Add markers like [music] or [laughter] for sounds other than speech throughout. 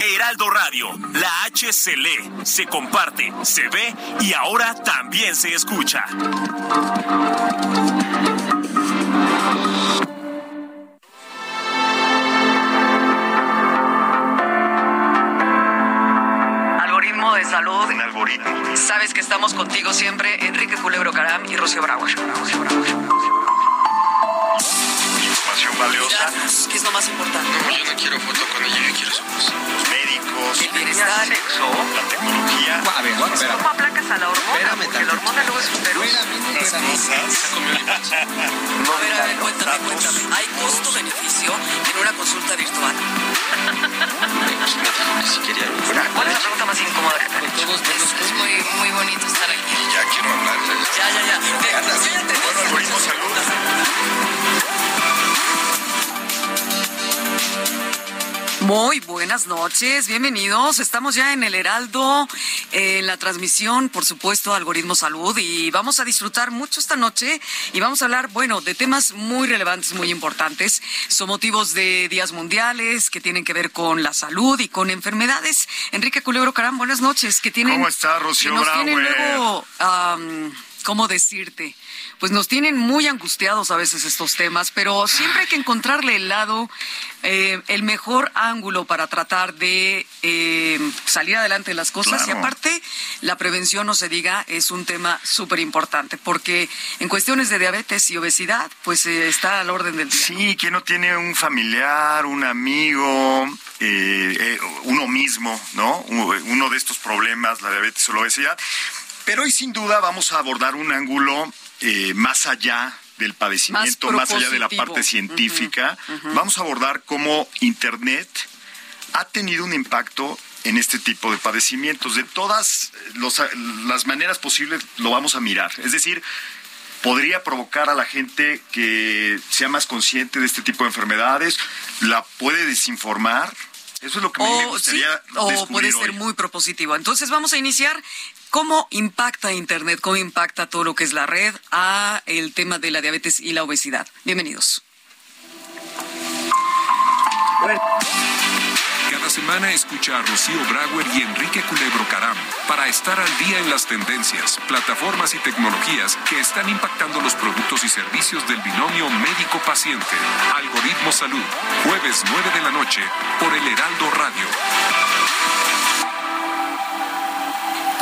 Heraldo Radio, la H se lee, se comparte, se ve y ahora también se escucha. Algoritmo de salud. Un algoritmo. Sabes que estamos contigo siempre, Enrique Culebro Caram y Rocío Brauer. Información valiosa. ¿Qué es lo más importante? Yo no quiero foto con ella, yo quiero su voz. Los médicos. El bienestar. La tecnología. A ver, espera. ¿Cómo aplacas a la hormona? Espérame Porque la hormona luego es uterus. Las cosas. [laughs] A ver, a ver, cuéntame, cuéntame. ¿Hay costo-beneficio en una consulta virtual? Si quería. ¿Cuál es la pregunta más incómoda que te Es, es muy, muy bonito estar aquí. Ya quiero hablar. Ya, ya, ya. Yo ya te Bueno, algoritmo salud. Muy buenas noches, bienvenidos. Estamos ya en el Heraldo, en la transmisión, por supuesto, Algoritmo Salud, y vamos a disfrutar mucho esta noche y vamos a hablar, bueno, de temas muy relevantes, muy importantes. Son motivos de días mundiales que tienen que ver con la salud y con enfermedades. Enrique Culebro Caram, buenas noches. Que tienen, ¿Cómo está, Rocío que nos tienen Brauer? luego, am, ¿cómo decirte? Pues nos tienen muy angustiados a veces estos temas, pero siempre hay que encontrarle el lado, eh, el mejor ángulo para tratar de eh, salir adelante en las cosas. Claro. Y aparte, la prevención, no se diga, es un tema súper importante, porque en cuestiones de diabetes y obesidad, pues eh, está al orden del día. Sí, ¿quién no tiene un familiar, un amigo, uno mismo, ¿no? Uno de estos problemas, la diabetes o la obesidad. Pero hoy sin duda vamos a abordar un ángulo eh, más allá del padecimiento, Más más, allá de la parte científica. Vamos a abordar cómo Internet ha tenido un impacto en este tipo de padecimientos. De todas los- las maneras posibles lo vamos a mirar. Es decir, podría provocar a la gente que sea más consciente de este tipo de enfermedades, la puede desinformar. Eso es lo que me sí, gustaría o descubrir puede ser hoy. muy propositivo. Entonces vamos a iniciar cómo impacta Internet, cómo impacta todo lo que es la red a el tema de la diabetes y la obesidad. Bienvenidos. Cada semana escucha a Rocío Brauer y Enrique Culebro Caram para estar al día en las tendencias, plataformas y tecnologías que están impactando los productos y servicios del binomio médico-paciente. Algoritmo Salud, jueves 9 de la noche por el Heraldo Radio.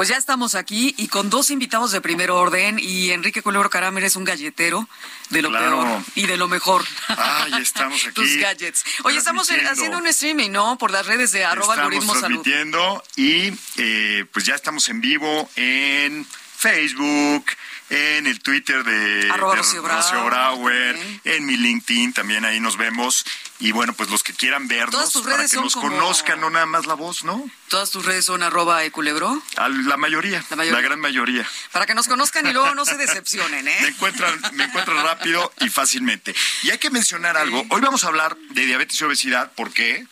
Pues ya estamos aquí y con dos invitados de primer orden y Enrique Culebro Caram eres un galletero de lo Claro. peor y de lo mejor. Ah, ya estamos [laughs] aquí Tus gadgets. Oye, estamos haciendo un streaming, ¿no? Por las redes de arroba Estamos algoritmo salud. transmitiendo y eh, pues ya estamos en vivo en Facebook, en el Twitter de, Arroba de Rocío Brauer, en mi LinkedIn también ahí nos vemos y bueno pues los que quieran vernos Todas tus para que son nos como- conozcan no nada más la voz, ¿no? Todas tus redes son arroba eculebro A la mayoría, La mayoría. la gran mayoría. para que nos conozcan y luego no se decepcionen, [laughs] Me ¿eh? encuentran, me encuentran rápido y fácilmente. Y hay que mencionar algo. Hoy vamos a hablar de diabetes y obesidad. ¿Por qué?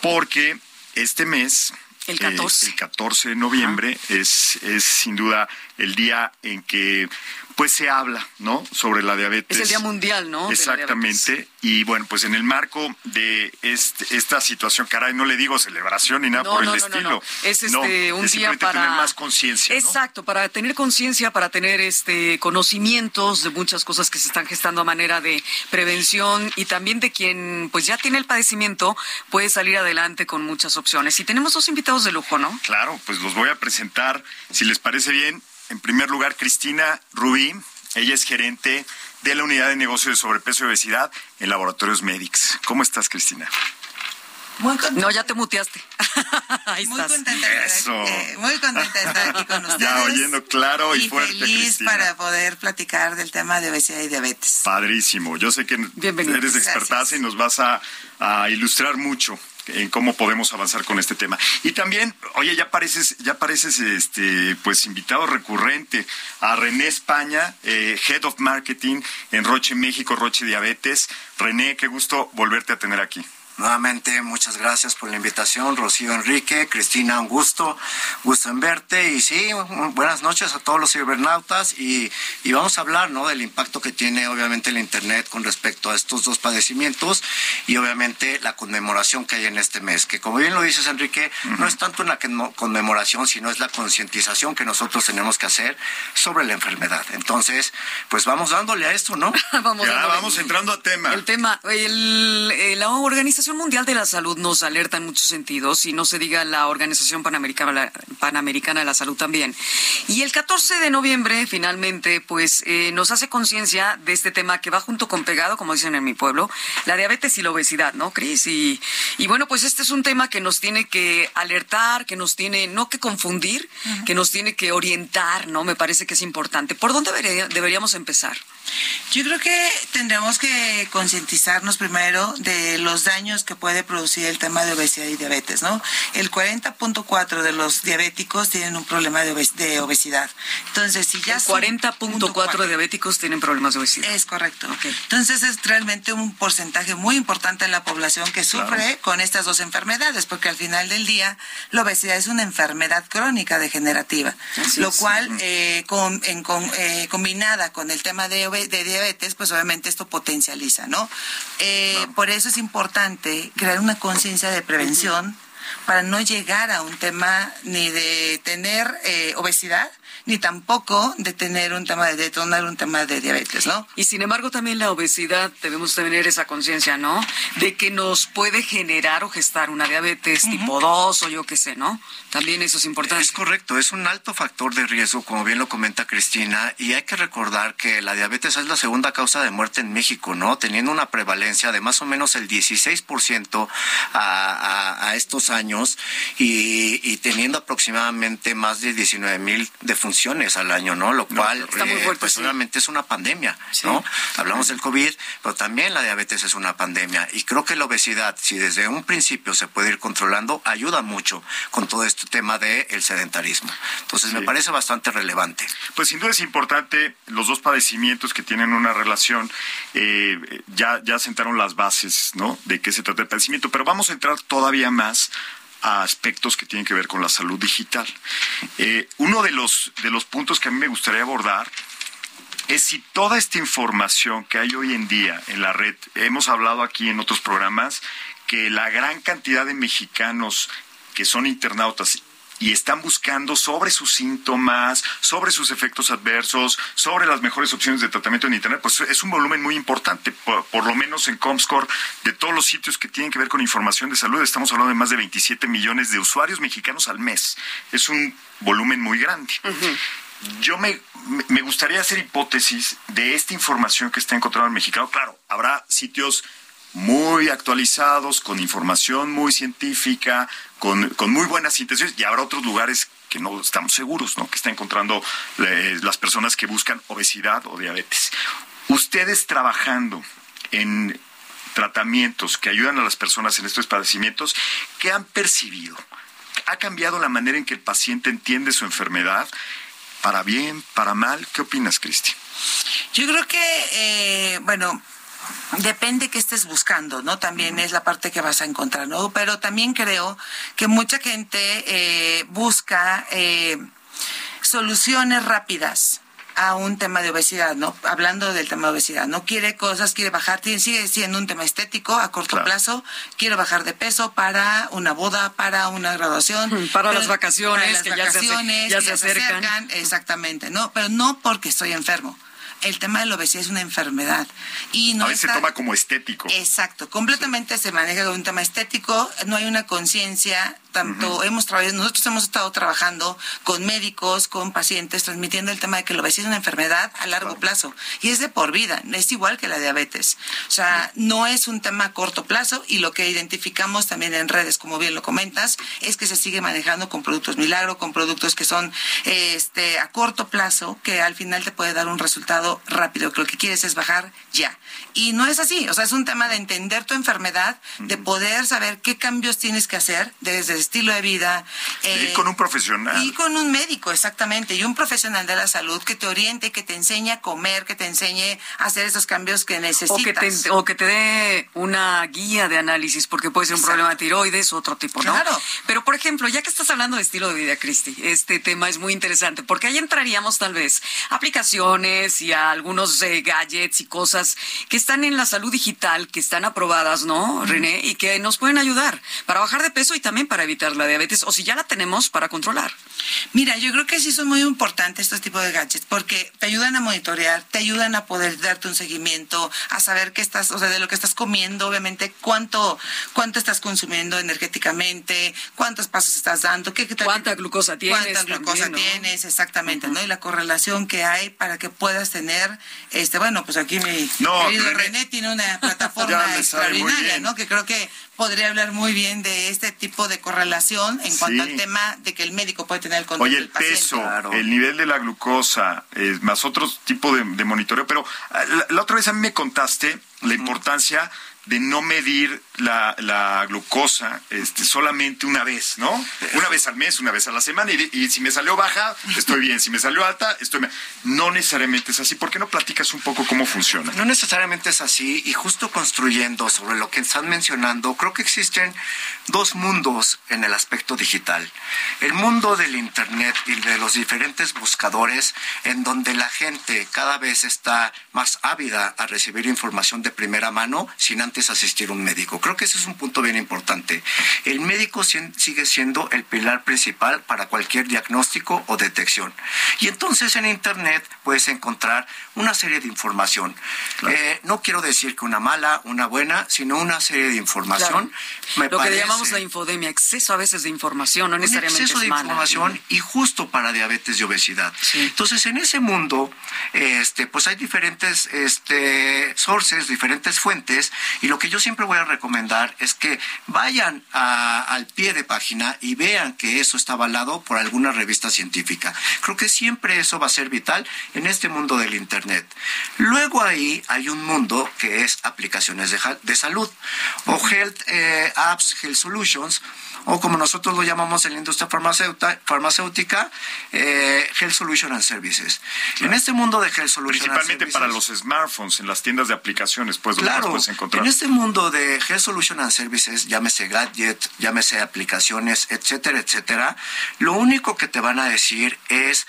Porque este mes, El eh, 14. el 14 de noviembre, es, es sin duda el día en que pues se habla, ¿no? Sobre la diabetes. Es el Día Mundial, ¿no? Exactamente. Y bueno, pues en el marco de este- esta situación, caray, no le digo celebración ni nada No, por no, el no, no, estilo. no. Es este un es día para tener más conciencia. Exacto, para tener conciencia, para tener este conocimientos de muchas cosas que se están gestando a manera de prevención y también de quien pues ya tiene el padecimiento puede salir adelante con muchas opciones. Y tenemos dos invitados de lujo, ¿no? Claro, pues los voy a presentar, si les parece bien. En primer lugar, Cristina Rubí. Ella es gerente de la unidad de negocio de sobrepeso y obesidad en Laboratorios Medix. ¿Cómo estás, Cristina? Muy contenta, No, ya te muteaste. [laughs] Ahí muy estás. contenta de Eso. eh, muy contenta de estar aquí con [laughs] ustedes. Ya oyendo claro y, fuerte, feliz Cristina. para poder platicar del tema de obesidad y diabetes. Padrísimo. Yo sé que Bienvenida. eres expertaza Gracias. y nos vas a, a ilustrar mucho en cómo podemos avanzar con este tema. Y también, oye, ya pareces, ya pareces este, pues invitado recurrente a René España, eh, Head of Marketing en Roche México, Roche Diabetes. René, qué gusto volverte a tener aquí. Nuevamente, muchas gracias por la invitación, Rocío Enrique, Cristina, un gusto, gusto en verte. Y sí, buenas noches a todos los cibernautas. Y, y vamos a hablar ¿no? del impacto que tiene, obviamente, el Internet con respecto a estos dos padecimientos y, obviamente, la conmemoración que hay en este mes. Que, como bien lo dices, Enrique, no es tanto una conmemoración, sino es la concientización que nosotros tenemos que hacer sobre la enfermedad. Entonces, pues vamos dándole a esto, ¿no? [laughs] vamos, ya, vamos entrando a tema. El tema, el, eh, la organización Mundial de la Salud nos alerta en muchos sentidos y no se diga la Organización Panamericana, Panamericana de la Salud también. Y el 14 de noviembre, finalmente, pues eh, nos hace conciencia de este tema que va junto con pegado, como dicen en mi pueblo, la diabetes y la obesidad, ¿no, Cris? Y, y bueno, pues este es un tema que nos tiene que alertar, que nos tiene, no que confundir, que nos tiene que orientar, ¿no? Me parece que es importante. ¿Por dónde deberíamos empezar? Yo creo que tendremos que concientizarnos primero de los daños que puede producir el tema de obesidad y diabetes, ¿no? El 40.4 de los diabéticos tienen un problema de, obesidad. Entonces, si ya el 40.4 de diabéticos tienen problemas de obesidad. Es correcto. Entonces, es realmente un porcentaje muy importante en la población que sufre con estas dos enfermedades, porque al final del día la obesidad es una enfermedad crónica degenerativa, lo cual eh, con, en, eh, combinada con el tema de de diabetes, pues obviamente esto potencializa, ¿no? Eh, por eso es importante crear una conciencia de prevención para no llegar a un tema ni de tener eh, obesidad, ni tampoco de tener un tema de detonar un tema de diabetes, ¿no? Y sin embargo también la obesidad debemos tener esa conciencia, ¿no? De que nos puede generar o gestar una diabetes tipo 2 o yo qué sé, ¿no? También eso es importante. Es correcto, es un alto factor de riesgo, como bien lo comenta Cristina, y hay que recordar que la diabetes es la segunda causa de muerte en México, ¿no? Teniendo una prevalencia de más o menos el 16% a, a, estos años y, y teniendo aproximadamente más de 19 mil defunciones al año, ¿no? Lo cual, eh, pues obviamente es una pandemia, ¿no? Hablamos del COVID, pero también la diabetes es una pandemia. Y creo que la obesidad, si desde un principio se puede ir controlando, ayuda mucho con todo este tema del sedentarismo. Entonces, me parece bastante relevante. Pues sin duda es importante los dos padecimientos que tienen una relación, eh, ya, ya sentaron las bases, ¿no? De qué se trata el padecimiento, pero vamos a entrar todavía más a aspectos que tienen que ver con la salud digital. Eh, uno de los, de los puntos que a mí me gustaría abordar es si toda esta información que hay hoy en día en la red, hemos hablado aquí en otros programas, que la gran cantidad de mexicanos que son internautas y están buscando sobre sus síntomas, sobre sus efectos adversos, sobre las mejores opciones de tratamiento en Internet, pues es un volumen muy importante, por, lo menos en Comscore, de todos los sitios que tienen que ver con información de salud, estamos hablando de más de 27 millones de usuarios mexicanos al mes. Es un volumen muy grande. Yo me, me gustaría hacer hipótesis de esta información que está encontrada en Mexicano. Claro, habrá sitios muy actualizados, con información muy científica, con, muy buenas intenciones, y habrá otros lugares que no estamos seguros, ¿no? Que están encontrando eh, las personas que buscan obesidad o diabetes. Ustedes trabajando en tratamientos que ayudan a las personas en estos padecimientos, ¿qué han percibido? ¿Ha cambiado la manera en que el paciente entiende su enfermedad? ¿Para bien, para mal? ¿Qué opinas, Cristi? Yo creo que, eh, bueno, Depende qué estés buscando, ¿no? También es la parte que vas a encontrar, ¿no? Pero también creo que mucha gente eh, busca eh, soluciones rápidas a un tema de obesidad, ¿no? Hablando del tema de obesidad, no quiere cosas, quiere bajar, sigue siendo un tema estético a corto plazo, quiero bajar de peso para una boda, para una graduación, [laughs] para las vacaciones, que ya se, acercan. exactamente, ¿no? Pero no porque estoy enfermo el tema de la obesidad es una enfermedad. Y no a veces se toma como estético. Exacto, completamente se maneja como un tema estético, no hay una conciencia tanto hemos trabajado, nosotros hemos estado trabajando con médicos, con pacientes, transmitiendo el tema de que la obesidad es una enfermedad a largo plazo y es de por vida, es igual que la diabetes. O sea, no es un tema a corto plazo y lo que identificamos también en redes, como bien lo comentas, es que se sigue manejando con productos milagro, con productos que son este a corto plazo, que al final te puede dar un resultado rápido, que lo que quieres es bajar ya. Y no es así, o sea, es un tema de entender tu enfermedad, de poder saber qué cambios tienes que hacer desde el estilo de vida. y con un profesional. Y con un médico, exactamente, y un profesional de la salud que te oriente, que te enseñe a comer, que te enseñe a hacer esos cambios que necesitas. O que te, o que te dé una guía de análisis, porque puede ser un problema de tiroides, otro tipo, ¿no? Claro. Pero, por ejemplo, ya que estás hablando de estilo de vida, Cristi, este tema es muy interesante, porque ahí entraríamos tal vez aplicaciones y a algunos eh, gadgets y cosas que están en la salud digital, que están aprobadas, ¿no, René? Y que nos pueden ayudar para bajar de peso y también para evitar la diabetes, o si ya la tenemos, para controlar. Mira, yo creo que sí son muy importantes estos tipos de gadgets porque te ayudan a monitorear, te ayudan a poder darte un seguimiento, a saber qué estás, o sea, de lo que estás comiendo, obviamente, cuánto, cuánto estás consumiendo energéticamente, cuántos pasos estás dando, qué, cuánta glucosa tienes. Cuánta glucosa también, ¿no? tienes, exactamente, ¿no? Y la correlación que hay para que puedas tener, este, bueno, pues aquí mi No, querido René- René tiene una [laughs] plataforma extraordinaria. ¿no? Que creo que podría hablar muy bien de este tipo de correlación en cuanto Sí. al tema de que el médico puede tener el control Oye, del el paciente. peso, Claro. el nivel de la glucosa, eh, más otros tipo de, de monitoreo. Pero ah, la, la otra vez a mí me contaste la importancia de no medir la, la glucosa este, solamente una vez, ¿no? Una vez al mes, una vez a la semana. Y, si me salió baja, estoy bien. Si me salió alta, estoy bien. No necesariamente es así. ¿Por qué no platicas un poco cómo funciona? No necesariamente es así y justo construyendo sobre lo que están mencionando, creo que existen dos mundos en el aspecto digital. El mundo del Internet y de los diferentes buscadores en donde la gente cada vez está más ávida a recibir información de primera mano sin antes asistir a un médico. Creo que ese es un punto bien importante. El médico sigue siendo el pilar principal para cualquier diagnóstico o detección. Y entonces en Internet puedes encontrar una serie de información. Eh, no quiero decir que una mala, una buena, sino una serie de información. Me Lo parece- llamamos la infodemia, exceso a veces de información, no un necesariamente exceso es de mala. información y justo para diabetes y obesidad. Sí. Entonces, en ese mundo, este, pues hay diferentes este, sources, diferentes fuentes, y lo que yo siempre voy a recomendar es que vayan a- al pie de página y vean que eso está avalado por alguna revista científica. Creo que siempre eso va a ser vital en este mundo del Internet. Luego ahí hay un mundo que es aplicaciones de, de salud o health eh, apps, health solutions, o como nosotros lo llamamos en la industria farmacéutica, eh, Health Solution and Services. En este mundo de Health Solution and Principalmente para los Services- smartphones, en las tiendas de aplicaciones, pues, Claro, puedes encontrar. en este mundo de Health Solution and Services, llámese gadget, llámese aplicaciones, etcétera, etcétera, lo único que te van a decir es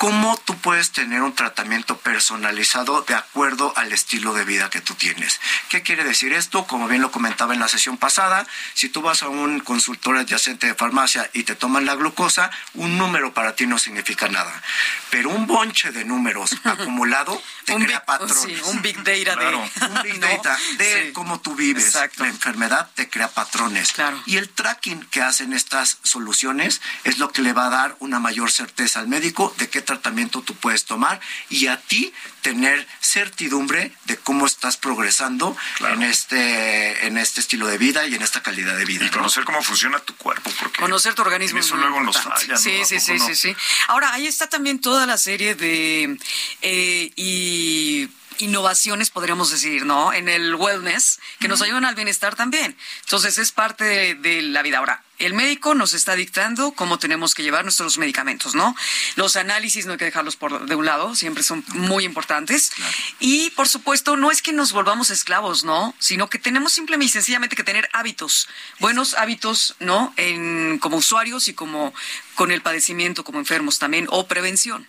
cómo tú puedes tener un tratamiento personalizado de acuerdo al estilo de vida que tú tienes. ¿Qué quiere decir esto? Como bien lo comentaba en la sesión pasada, si tú vas a un consultor adyacente de farmacia y te toman la glucosa, un número para ti no significa nada. Pero un bonche de números [laughs] acumulado te un crea big, patrones sí, un big data Claro. de... [laughs] un big data de Sí. cómo tú vives. Exacto. La enfermedad te crea patrones. Claro. Y el tracking que hacen estas soluciones es lo que le va a dar una mayor certeza al médico de qué tratamiento tú puedes tomar y a ti tener certidumbre de cómo estás progresando Claro. en este en este estilo de vida y en esta calidad de vida. Y ¿no? conocer cómo funciona tu cuerpo, porque Conocer tu organismo en eso luego nos falla. Sí, ¿A sí, sí, no? sí, sí. Ahora, ahí está también toda la serie de eh, y innovaciones, podríamos decir, ¿no? En el wellness, que nos ayudan al bienestar también. Entonces, es parte de, de la vida. Ahora, el médico nos está dictando cómo tenemos que llevar nuestros medicamentos, ¿no? Los análisis no hay que dejarlos por de un lado, siempre son muy importantes. Y, por supuesto, no es que nos volvamos esclavos, ¿no? Sino que tenemos simplemente y sencillamente que tener hábitos, buenos hábitos, ¿no? En, como usuarios y como con el padecimiento, como enfermos también, o prevención.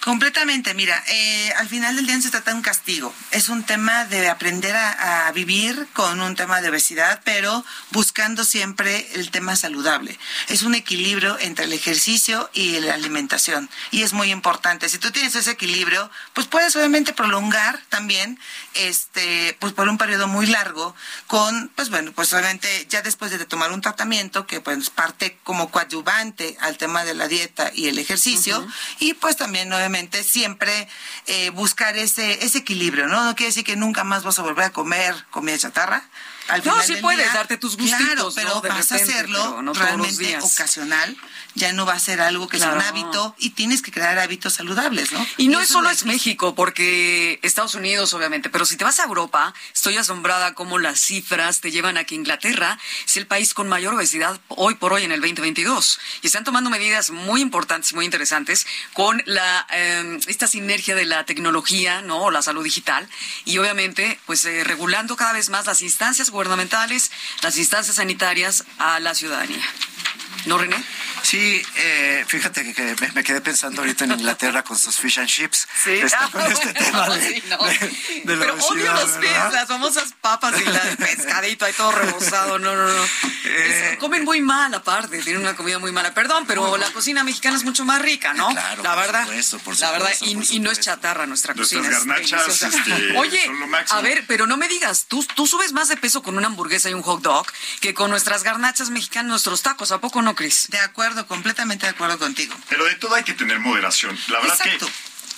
Completamente, mira, eh, al final del día no se trata de un castigo, es un tema de aprender a, a vivir con un tema de obesidad, pero buscando siempre el tema saludable. Es un equilibrio entre el ejercicio y la alimentación y es muy importante. Si tú tienes ese equilibrio, pues puedes obviamente prolongar también, este, pues por un periodo muy largo con, pues bueno, pues obviamente ya después de tomar un tratamiento que pues parte como coadyuvante al tema de la dieta y el ejercicio y pues también obviamente siempre eh, buscar ese, ese equilibrio, ¿no? No quiere decir que nunca más vas a volver a comer comida chatarra, al No, sí puedes día, darte tus gustitos, Claro, pero ¿no? De vas a hacerlo no realmente ocasional. Ya no va a ser algo que sea un Claro. hábito y tienes que crear hábitos saludables, ¿no? Y no es solo lo es México, porque Estados Unidos, obviamente, pero si te vas a Europa, estoy asombrada cómo las cifras te llevan a que Inglaterra es el país con mayor obesidad hoy por hoy en el 2022. Y están tomando medidas muy importantes y muy interesantes con la eh, esta sinergia de la tecnología, ¿no? O la salud digital. Y obviamente, pues eh, regulando cada vez más las instancias gubernamentales, las instancias sanitarias a la ciudadanía. ¿No, René? Sí, eh, fíjate que, que me, me quedé pensando ahorita en Inglaterra con sus fish and chips. Sí, Este, Ah, con [laughs] este tema de, sí, no. de- de la Pero odio los pies, ¿verdad? las famosas papas y la- el pescadito ahí todo rebozado. No, no, no. Eh. Es- comen muy mal aparte, tienen una comida muy mala. Perdón, pero la cocina mexicana es mucho más rica, ¿no? Claro, la por verdad. supuesto, por la verdad, supuesto, y, por y no es supuesto. chatarra nuestra Nuestras cocina. garnachas, este, [laughs] Oye, son lo máximo. a ver, pero no me digas, tú, tú subes más de peso con una hamburguesa y un hot dog que con nuestras garnachas mexicanas, nuestros tacos. ¿A poco no, Cris? De acuerdo, completamente de acuerdo contigo. Pero de todo hay que tener moderación. La verdad Exacto.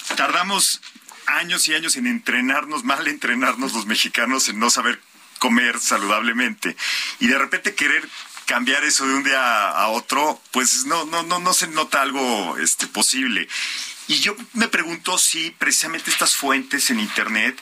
que tardamos años y años en entrenarnos, mal entrenarnos los mexicanos en no saber comer saludablemente. Y de repente querer cambiar eso de un día a otro, pues no, no, no, no se nota algo este, posible. Y yo me pregunto si precisamente estas fuentes en internet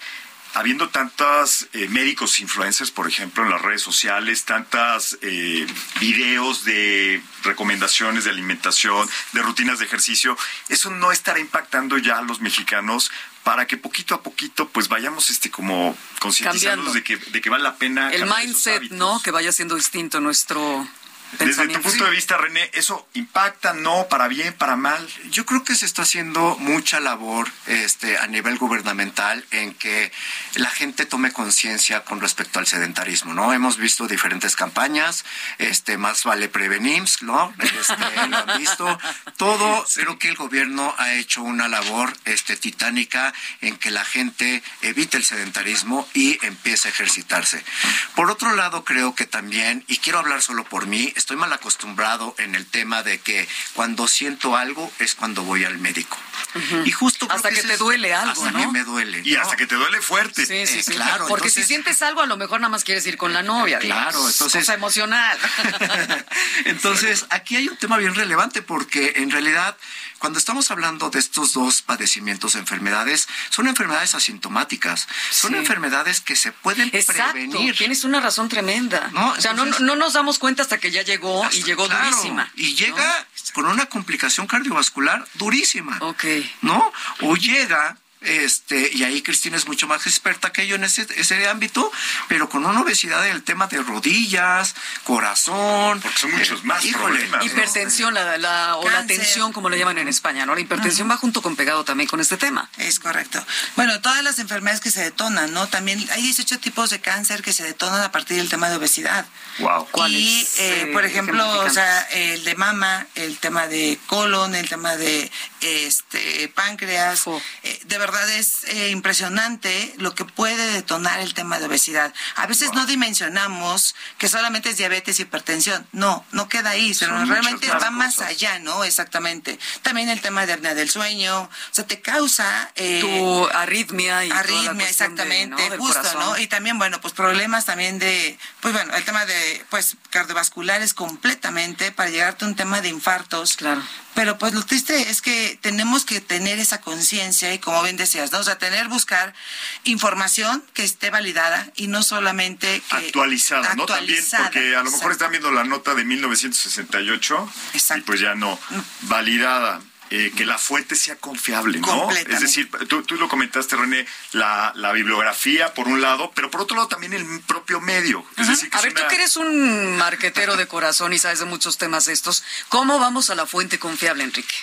habiendo tantos médicos influencers, por ejemplo, en las redes sociales, tantas eh, videos de recomendaciones de alimentación, de rutinas de ejercicio, eso no estará impactando ya a los mexicanos para que poquito a poquito pues vayamos este como concientizándonos de que, de que vale la pena El mindset. ¿no? Que vaya siendo distinto nuestro Desde tu punto de vista, René, ¿eso impacta, no, para bien, para mal? Yo creo que se está haciendo mucha labor este, a nivel gubernamental en que la gente tome conciencia con respecto al sedentarismo, ¿no? Hemos visto diferentes campañas, este, más vale prevenir, ¿no? Este, lo han visto. Todo, creo que el gobierno ha hecho una labor este, titánica en que la gente evite el sedentarismo y empiece a ejercitarse. Por otro lado, creo que también, y quiero hablar solo por mí, estoy mal acostumbrado en el tema de que cuando siento algo es cuando voy al médico. Y justo Hasta que te es- duele algo, hasta ¿no? que me duele. Y ¿no? hasta que te duele fuerte. Sí, sí, Eh, claro, Porque si sientes algo, a lo mejor nada más quieres ir con la novia. Claro, digamos. entonces- Cosa emocional. [laughs] [laughs] Entonces, aquí hay un tema bien relevante porque en realidad, cuando estamos hablando de estos dos padecimientos, enfermedades, son enfermedades asintomáticas, son Sí. enfermedades que se pueden Exacto, prevenir. tienes una razón tremenda. No, o sea, no, entonces- no nos damos cuenta hasta que ya llegó y llegó Claro, durísima. Y llega con una complicación cardiovascular durísima. Ok. ¿No? O llega, este, y ahí Cristina es mucho más experta que yo en ese, ese ámbito, pero con una obesidad en el tema de rodillas, corazón. Porque son muchos más híjole, problemas, ¿no? Hipertensión la, la- o la tensión, como le llaman en España, ¿no? La hipertensión va junto con pegado también con este tema. Es correcto. Bueno, todas las enfermedades que se detonan, ¿no? También hay 18 tipos de cáncer que se detonan a partir del tema de obesidad. Wow. ¿Cuáles, Y, eh, eh, por ejemplo, o sea, el de mama, el tema de colon, el tema de este páncreas. Oh. Eh, de verdad es eh, impresionante lo que puede detonar el tema de obesidad. A veces no dimensionamos que solamente es diabetes y hipertensión. No, no queda ahí, Son realmente va más allá, ¿no? Exactamente. También el tema de apnea del sueño. O sea, te causa... eh, Tu arritmia y toda la arritmia, de, exactamente, justo, corazón. ¿no? Y también, bueno, pues problemas también de, pues bueno, el tema de, pues, cardiovasculares completamente para llegarte a un tema de infartos. Claro. Pero pues lo triste es que tenemos que tener esa conciencia y como bien decías, ¿no? O sea, tener, buscar información que esté validada y no solamente que... actualizada, ¿no? También porque a lo mejor están viendo la nota de 1968 y Exacto. pues ya no validada. eh, que la fuente sea confiable, ¿no? Es decir, tú, tú lo comentaste, René, la, la bibliografía por un lado, pero por otro lado también el propio medio. Es decir, que A es ver, tú una- que eres un marquetero de corazón y sabes de muchos temas estos, ¿cómo vamos a la fuente confiable, Enrique?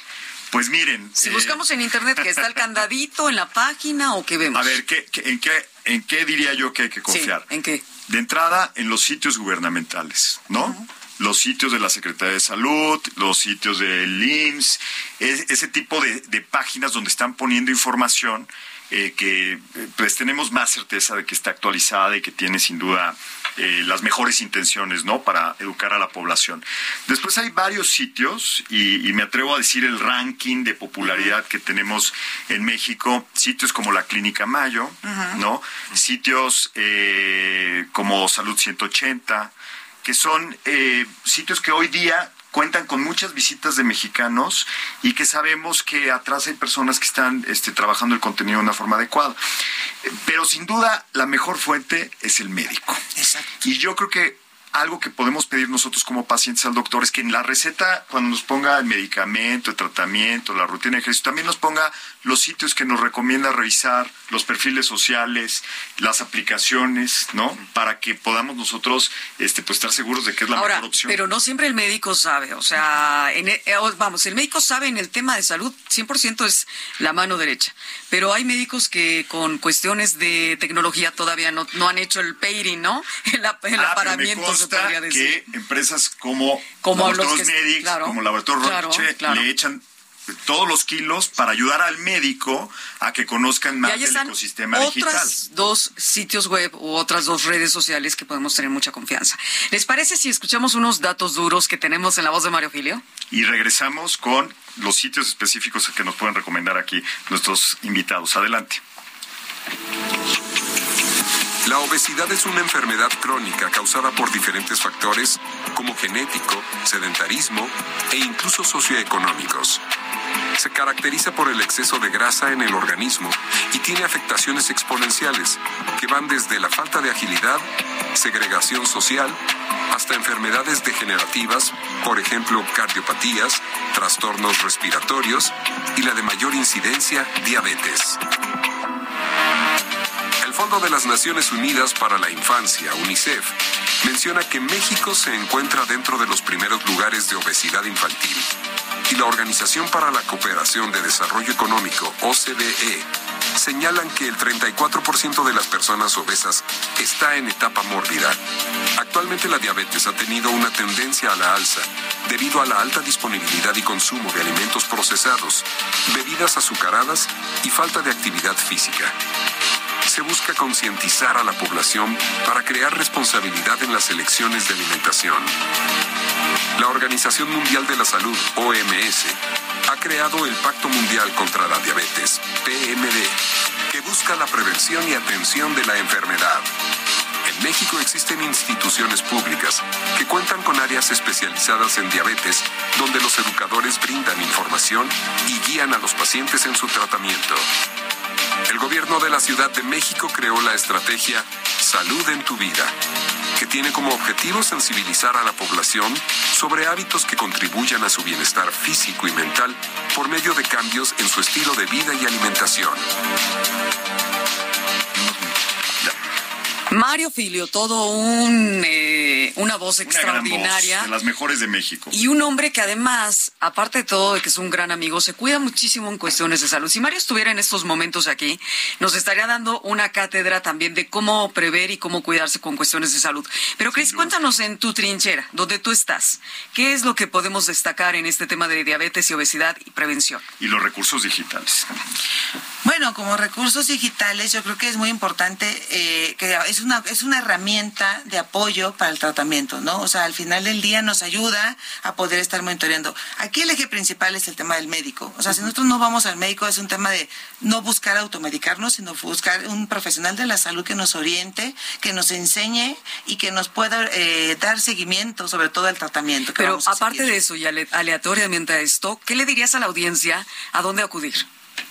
Pues miren. Si eh, buscamos en internet que está el candadito en la página o qué vemos. A ver, ¿qué, qué- en, qué, ¿en qué diría yo que hay que Sí, confiar? ¿en qué? De entrada, en los sitios gubernamentales, ¿no? Los sitios de la Secretaría de Salud, los sitios del IMSS, es- ese tipo de, de páginas donde están poniendo información eh, que eh, pues tenemos más certeza de que está actualizada y que tiene sin duda eh, las mejores intenciones, ¿no? Para educar a la población. Después hay varios sitios y, y me atrevo a decir el ranking de popularidad que tenemos en México, sitios como la Clínica Mayo, ¿no? Sitios eh, como Salud 180, que son eh, sitios que hoy día cuentan con muchas visitas de mexicanos y que sabemos que atrás hay personas que están este, trabajando el contenido de una forma adecuada. Pero sin duda la mejor fuente es el médico. Y yo creo que algo que podemos pedir nosotros como pacientes al doctor es que en la receta, cuando nos ponga el medicamento, el tratamiento, la rutina de ejercicio, también nos ponga los sitios que nos recomienda revisar, los perfiles sociales, las aplicaciones, ¿no? Para que podamos nosotros este, pues, estar seguros de que es la Ahora, mejor opción. pero no siempre el médico sabe, o sea, en e- eh, vamos, el médico sabe en el tema de salud, 100% es la mano derecha, pero hay médicos que con cuestiones de tecnología todavía no, no han hecho el pairing, ¿no? [laughs] El, el Ah, aparamiento, decir. que empresas como, Como Laboratorios Medics, claro, como Laboratorio claro, Roche, claro. le echan todos los kilos para ayudar al médico a que conozcan más del ecosistema otras digital. dos sitios web u otras dos redes sociales que podemos tener mucha confianza. ¿Les parece si escuchamos unos datos duros que tenemos en la voz de Mario Filio? Y regresamos con los sitios específicos que nos pueden recomendar aquí nuestros invitados. Adelante. La obesidad es una enfermedad crónica causada por diferentes factores como genético, sedentarismo e incluso socioeconómicos. Se caracteriza por el exceso de grasa en el organismo y tiene afectaciones exponenciales que van desde la falta de agilidad, segregación social, hasta enfermedades degenerativas, por ejemplo, cardiopatías, trastornos respiratorios y la de mayor incidencia, diabetes. Fondo de las Naciones Unidas para la Infancia, UNICEF, menciona que México se encuentra dentro de los primeros lugares de obesidad infantil. Y la Organización para la Cooperación de Desarrollo Económico, OCDE, señalan que el 34% de las personas obesas está en etapa mórbida. Actualmente la diabetes ha tenido una tendencia a la alza debido a la alta disponibilidad y consumo de alimentos procesados, bebidas azucaradas y falta de actividad física se busca concientizar a la población para crear responsabilidad en las elecciones de alimentación. La Organización Mundial de la Salud, OMS, ha creado el Pacto Mundial contra la Diabetes, PMD, que busca la prevención y atención de la enfermedad. En México existen instituciones públicas que cuentan con áreas especializadas en diabetes, donde los educadores brindan información y guían a los pacientes en su tratamiento. El gobierno de la Ciudad de México creó la estrategia Salud en tu vida, que tiene como objetivo sensibilizar a la población sobre hábitos que contribuyan a su bienestar físico y mental por medio de cambios en su estilo de vida y alimentación. Mario Filio, todo un, eh, una voz Una gran voz, extraordinaria. de las mejores de México. Y un hombre que además, aparte de todo, de que es un gran amigo, se cuida muchísimo en cuestiones de salud. Si Mario estuviera en estos momentos aquí, nos estaría dando una cátedra también de cómo prever y cómo cuidarse con cuestiones de salud. Pero Cris, cuéntanos en tu trinchera, donde tú estás, ¿qué es lo que podemos destacar en este tema de diabetes y obesidad y prevención? Y los recursos digitales. Bueno, como recursos digitales, yo creo que es muy importante eh, que es una es una herramienta de apoyo para el tratamiento, ¿no? O sea, al final del día nos ayuda a poder estar monitoreando. Aquí el eje principal es el tema del médico. O sea, si nosotros no vamos al médico es un tema de no buscar automedicarnos, sino buscar un profesional de la salud que nos oriente, que nos enseñe y que nos pueda eh, dar seguimiento, sobre todo al tratamiento. que Pero vamos a aparte seguir. de eso y ale- aleatoriamente a esto, ¿qué le dirías a la audiencia a dónde acudir?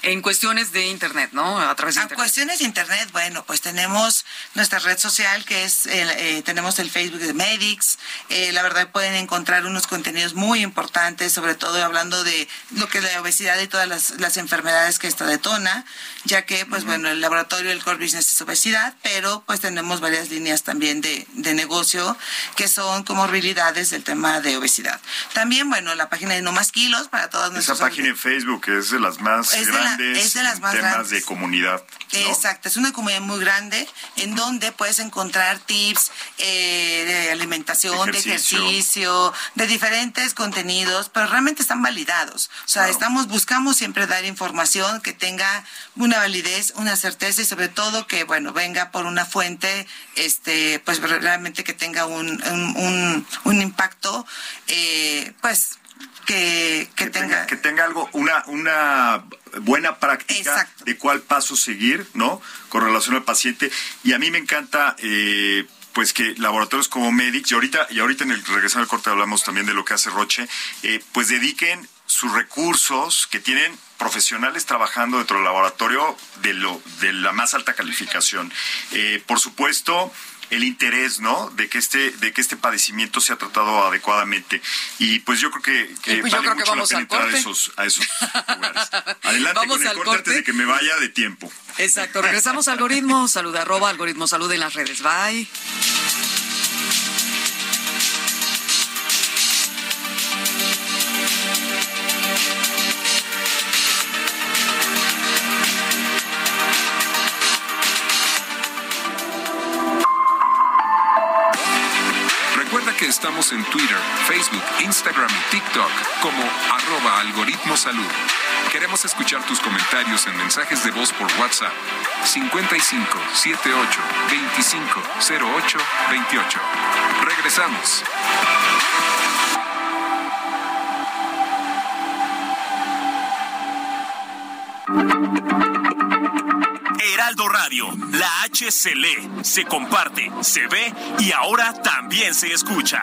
En cuestiones de Internet, ¿no? A través de A Internet. cuestiones de internet, bueno, pues tenemos nuestra red social que es, el, eh, tenemos el Facebook de Medics, eh, la verdad pueden encontrar unos contenidos muy importantes, sobre todo hablando de lo que es la obesidad y todas las, las enfermedades que esta detona, ya que, pues bueno, el laboratorio del core business es obesidad, pero pues tenemos varias líneas también de, de negocio que son comorbilidades del tema de obesidad. También, bueno, la página de No Más Kilos para todas Esa nuestras página en Facebook es de las más es de es de las más temas grandes. de comunidad. ¿no? Exacto, es una comunidad muy grande en donde puedes encontrar tips eh, de alimentación, de Ejercicio. ejercicio, de diferentes contenidos, pero realmente están validados. O sea, Claro. estamos buscamos siempre dar información que tenga una validez, una certeza y sobre todo que bueno venga por una fuente, este, pues realmente que tenga un un, un, un impacto, eh, pues que, que, que tenga, tenga, que tenga algo, una, una buena práctica Exacto. de cuál paso seguir, ¿no? Con relación al paciente. Y a mí me encanta, eh, pues que laboratorios como Medix, y ahorita, y ahorita en el regresar al corte hablamos también de lo que hace Roche, eh, pues dediquen sus recursos que tienen profesionales trabajando dentro del laboratorio de lo de la más alta calificación. Eh, por supuesto, el interés, ¿no? De que este, de que este padecimiento sea tratado adecuadamente. Y pues yo creo que, que pues yo vale que mucho vamos la pena entrar a esos, a esos lugares. [laughs] Adelante Vamos con el al corte, corte. antes de que me vaya de tiempo. Exacto, regresamos a algoritmo, salud arroba algoritmo salud en las redes. Bye. Salud. Queremos escuchar tus comentarios en mensajes de voz por WhatsApp 55 78 25 08 28. Regresamos. Heraldo Radio, la H se lee, se comparte, se ve y ahora también se escucha.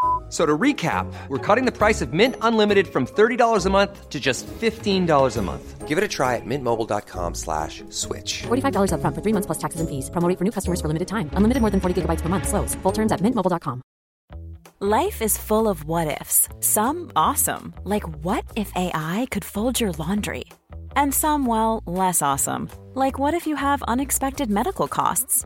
F- So to recap, we're cutting the price of Mint Unlimited from $30 a month to just $15 a month. Give it a try at mintmobile.com slash switch. $45 upfront for three months plus taxes and fees. Promo rate for new customers for limited time. Unlimited more than 40 gigabytes per month. Slows. Full terms at mintmobile.com. Life is full of what ifs. Some awesome, like what if AI could fold your laundry? And some, well, less awesome, like what if you have unexpected medical costs?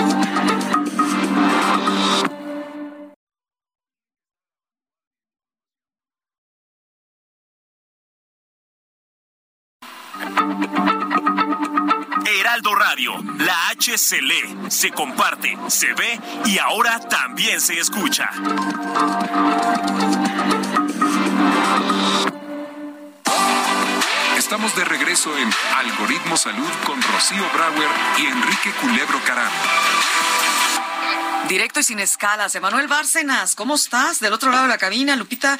La H se lee, se comparte, se ve y ahora también se escucha. Estamos de regreso en Algoritmo Salud con Rocío Brauer y Enrique Culebro Caram. Directo y sin escalas. Emanuel Bárcenas, ¿cómo estás? Del otro lado de la cabina, Lupita,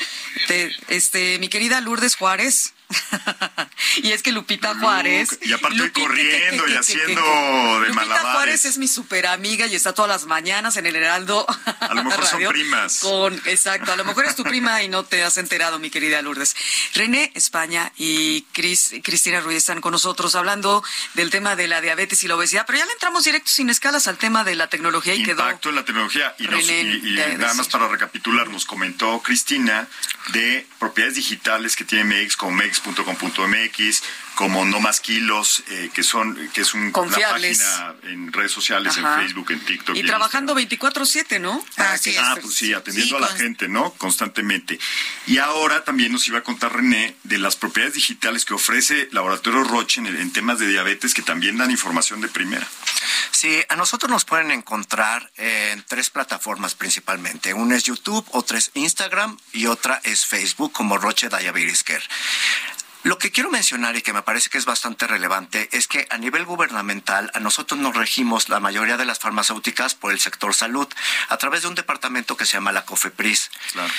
te- este, mi querida Lourdes Juárez. [laughs] y es que Lupita Juárez. y aparte Lupita, corriendo y haciendo de Lupita malabares. Juárez es mi super amiga y está todas las mañanas en el Heraldo. A lo mejor son Radio primas. Con, exacto, a lo mejor es tu prima y no te has enterado, mi querida Lourdes. René España y Cris, Cristina Ruiz están con nosotros hablando del tema de la diabetes y la obesidad, pero ya le entramos directo sin escalas al tema de la tecnología y quedó. impacto en la tecnología. Y, nos- René, y- nada más para recapitular, nos comentó Cristina de propiedades digitales que tiene MEX, como mex.com.mx, como No Más Kilos, eh, que son que es un, Confiables. una página en redes sociales, Ajá. en Facebook, en TikTok. Y trabajando 24/7, ¿no? Que- es. Ah, pues sí, atendiendo Sí, a la con- gente, ¿no? Constantemente. Y ahora también nos iba a contar René de las propiedades digitales que ofrece Laboratorio Roche en, en temas de diabetes que también dan información de primera. Sí, a nosotros nos pueden encontrar en tres plataformas principalmente. Una es YouTube, otra es Instagram y otra es Facebook como Roche Diabetes Care. Lo que quiero mencionar y que me parece que es bastante relevante es que a nivel gubernamental a nosotros nos regimos la mayoría de las farmacéuticas por el sector salud a través de un departamento que se llama la COFEPRIS. Claro.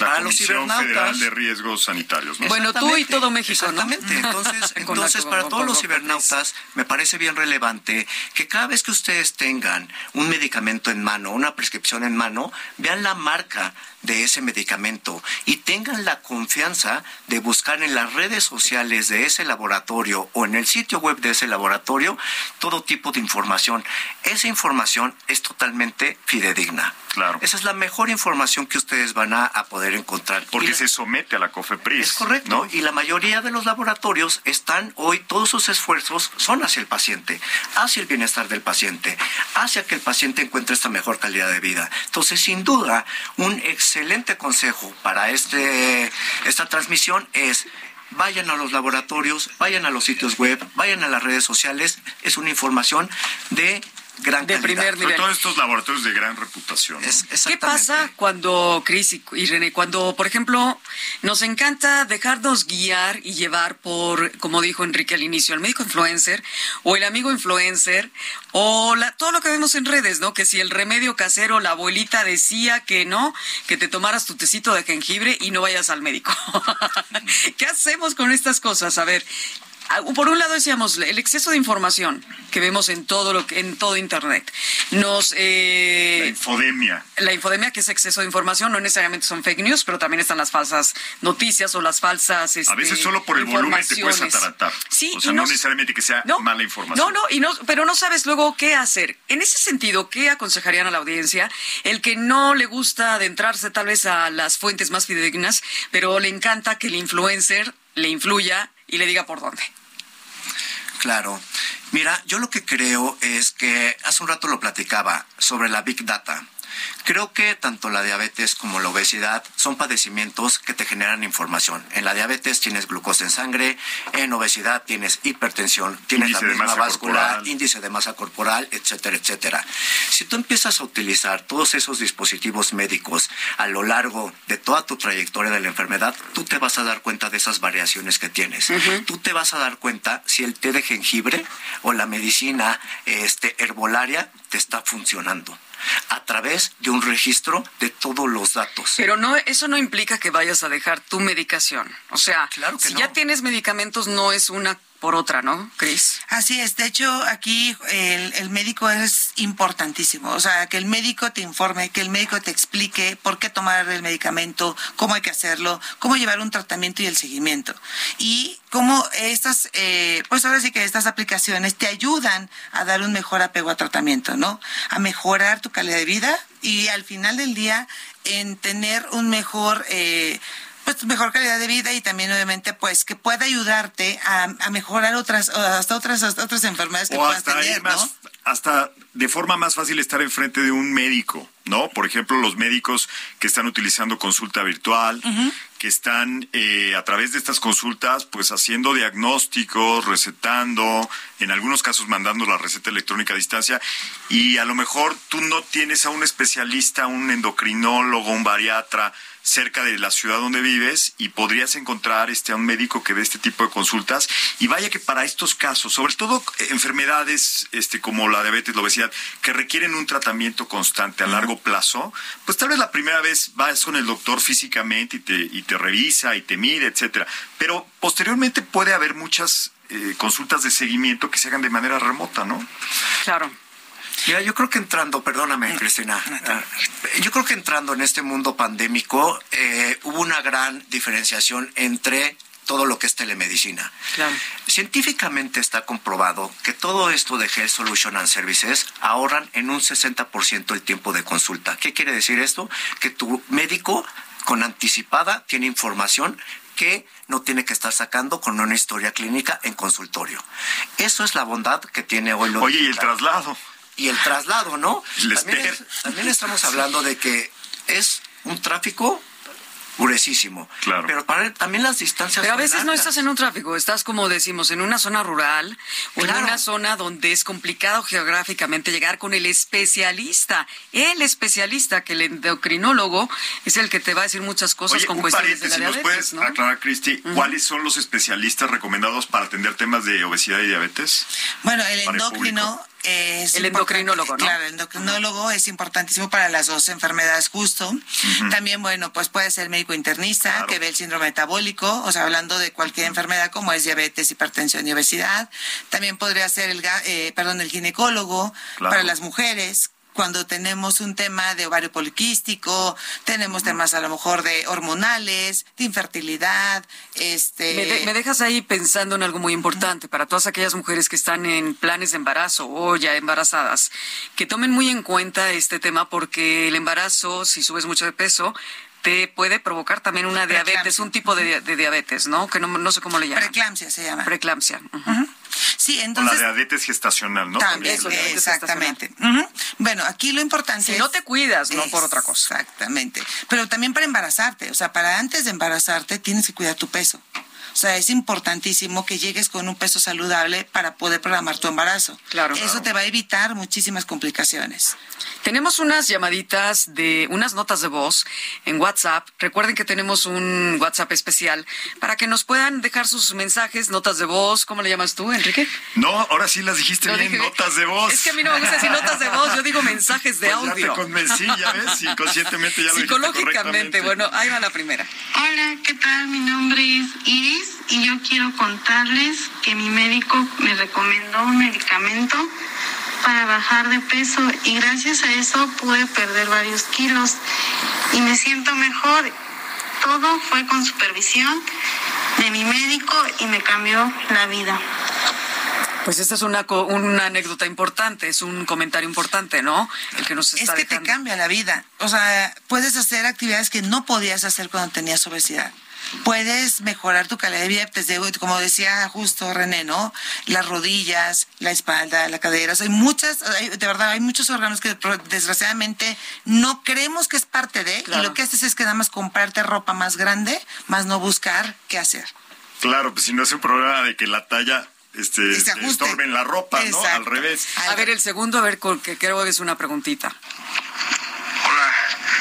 La Para los Comisión cibernautas- Federal de Riesgos Sanitarios. ¿no? Bueno, tú y todo México, ¿no? Exactamente. [laughs] Entonces, la entonces co- para con- todos con los cibernautas me parece bien relevante que cada vez que ustedes tengan un medicamento en mano, una prescripción en mano, vean la marca de ese medicamento y tengan la confianza de buscar en las redes sociales de ese laboratorio o en el sitio web de ese laboratorio todo tipo de información. Esa información es totalmente fidedigna. Claro. Esa es la mejor información que ustedes van a, a poder encontrar. Porque la- se somete a la COFEPRIS. es correcto. ¿no? Y la mayoría de los laboratorios están hoy, todos sus esfuerzos son hacia el paciente, hacia el bienestar del paciente, hacia que el paciente encuentre esta mejor calidad de vida. Entonces, sin duda, un excelente consejo para este, esta transmisión es vayan a los laboratorios, vayan a los sitios web, vayan a las redes sociales. Es una información de gran De calidad. primer Sobre nivel. todo estos laboratorios de gran reputación. ¿no? Es- ¿Qué pasa cuando, Cris y, y René, cuando, por ejemplo, nos encanta dejarnos guiar y llevar por, como dijo Enrique al inicio, el médico influencer o el amigo influencer o la- todo lo que vemos en redes, ¿no? Que si el remedio casero, la abuelita decía que no, que te tomaras tu tecito de jengibre y no vayas al médico. [laughs] ¿Qué hacemos con estas cosas? A ver. Ah, Por un lado decíamos el exceso de información que vemos en todo lo que, en todo internet nos eh, La infodemia. la infodemia, que es exceso de información, no necesariamente son fake news, pero también están las falsas noticias o las falsas. A este, veces solo por el volumen te puedes ataratar. Sí, o sea, no, no- necesariamente que sea no, mala información. No, no, y no, pero no sabes luego qué hacer. En ese sentido, ¿qué aconsejarían a la audiencia? El que no le gusta adentrarse tal vez a las fuentes más fidedignas, pero le encanta que el influencer le influya y le diga por dónde. Claro. Mira, yo lo que creo es que hace un rato lo platicaba sobre la Big Data. Creo que tanto la diabetes como la obesidad son padecimientos que te generan información. En la diabetes tienes glucosa en sangre, en obesidad tienes hipertensión, tienes Índice la de misma masa báscula, corporal. índice de masa corporal, etcétera, etcétera. Si tú empiezas a utilizar todos esos dispositivos médicos a lo largo de toda tu trayectoria de la enfermedad, tú te vas a dar cuenta de esas variaciones que tienes. Tú te vas a dar cuenta si el té de jengibre o la medicina este, herbolaria te está funcionando a través de un registro de todos los datos. Pero no, eso no implica que vayas a dejar tu medicación. O sea, Claro que si no. ya tienes medicamentos, no es una por otra, ¿no, Cris? Así es, de hecho aquí el, el médico es importantísimo, o sea, que el médico te informe, que el médico te explique por qué tomar el medicamento, cómo hay que hacerlo, cómo llevar un tratamiento y el seguimiento. Y cómo estas, eh, pues ahora sí que estas aplicaciones te ayudan a dar un mejor apego a tratamiento, ¿no? A mejorar tu calidad de vida y al final del día en tener un mejor... Eh, pues mejor calidad de vida y también obviamente pues que pueda ayudarte a, a mejorar otras hasta otras hasta otras enfermedades que o puedas hasta tener, más, ¿no? hasta de forma más fácil estar enfrente de un médico, ¿no? Por ejemplo, los médicos que están utilizando consulta virtual, que están eh, a través de estas consultas, pues haciendo diagnósticos, recetando, en algunos casos mandando la receta electrónica a distancia, y a lo mejor tú no tienes a un especialista, un endocrinólogo, un bariatra cerca de la ciudad donde vives y podrías encontrar este a un médico que dé este tipo de consultas y vaya que para estos casos, sobre todo enfermedades este como la diabetes, la obesidad, que requieren un tratamiento constante a largo plazo, pues tal vez la primera vez vas con el doctor físicamente y te y te revisa y te mide, etcétera, pero posteriormente puede haber muchas eh, consultas de seguimiento que se hagan de manera remota, ¿no? Claro. Mira, yo creo que entrando, perdóname, Cristina, ah, yo creo que entrando en este mundo pandémico eh, hubo una gran diferenciación entre todo lo que es telemedicina. Claro. Científicamente está comprobado que todo esto de Health Solution and Services ahorran en un 60% el tiempo de consulta. ¿Qué quiere decir esto? Que tu médico con anticipada tiene información que no tiene que estar sacando con una historia clínica en consultorio. Eso es la bondad que tiene hoy lo Oye, y el traslado. Y el traslado, ¿no? También, Esper. es- también estamos hablando de que es un tráfico gruesísimo. Claro. Pero para también las distancias. Pero a veces no estás en un tráfico, estás como decimos, en una zona rural o en una zona donde es complicado geográficamente llegar con el especialista. El especialista, que el endocrinólogo es el que te va a decir muchas cosas Oye, con un cuestiones de la paréntesis, ¿nos diabetes, puedes ¿no? aclarar, Cristi, cuáles son los especialistas recomendados para atender temas de obesidad y diabetes? Bueno, el endocrino. Es El endocrinólogo, ¿no? Claro, el endocrinólogo es importantísimo para las dos enfermedades justo. También, bueno, pues puede ser médico internista Claro. que ve el síndrome metabólico, o sea, hablando de cualquier enfermedad como es diabetes, hipertensión y obesidad. También podría ser el, eh, perdón, el ginecólogo Claro. para las mujeres cuando tenemos un tema de ovario poliquístico, tenemos temas a lo mejor de hormonales, de infertilidad, este Me, de- me dejas ahí pensando en algo muy importante para todas aquellas mujeres que están en planes de embarazo o ya embarazadas, que tomen muy en cuenta este tema porque el embarazo, si subes mucho de peso, te puede provocar también una diabetes, un tipo de, de diabetes, ¿no? Que no, no sé cómo le llaman. preeclampsia se llama. Preeclampsia. ujú. Sí, O la entonces diabetes gestacional, ¿no? También, Eso, exactamente. Ujú. Bueno, aquí lo importante Si es... no te cuidas, no por otra cosa. Exactamente. Pero también para embarazarte, o sea, para antes de embarazarte tienes que cuidar tu peso. O sea, es importantísimo que llegues con un peso saludable para poder programar tu embarazo. Claro. Eso te va a evitar muchísimas complicaciones. Tenemos unas llamaditas de unas notas de voz en WhatsApp. Recuerden que tenemos un WhatsApp especial para que nos puedan dejar sus mensajes, notas de voz. ¿Cómo le llamas tú, Enrique? No, ahora sí las dijiste Lo bien, dije- notas de voz. Es que a mí no me gusta decir notas de voz, yo digo mensajes de Pues ya audio. te convencí, ya ves, [laughs] inconscientemente ya lo Psicológicamente, bueno, ahí va la primera. Hola, ¿qué tal? Mi nombre es Iris y yo quiero contarles que mi médico me recomendó un medicamento para bajar de peso y gracias a eso pude perder varios kilos y me siento mejor. Todo fue con supervisión de mi médico y me cambió la vida. Pues esta es una, co- una anécdota importante, es un comentario importante, ¿no? El que nos Es está que te cambia la vida. O sea, puedes hacer actividades que no podías hacer cuando tenías obesidad. Puedes mejorar tu calidad de vida, desde, como decía justo René, ¿no? Las rodillas, la espalda, la cadera. O sea, hay muchas, hay- de verdad, hay muchos órganos que desgraciadamente no creemos que es parte de, Claro. y lo que haces es que nada más comprarte ropa más grande, más no buscar qué hacer. Claro, pues si no es un problema de que la talla este, Y se te ajuste. estorbe en la ropa, ¿no? Al revés. A ver, el segundo, a ver, con- que creo que es una preguntita.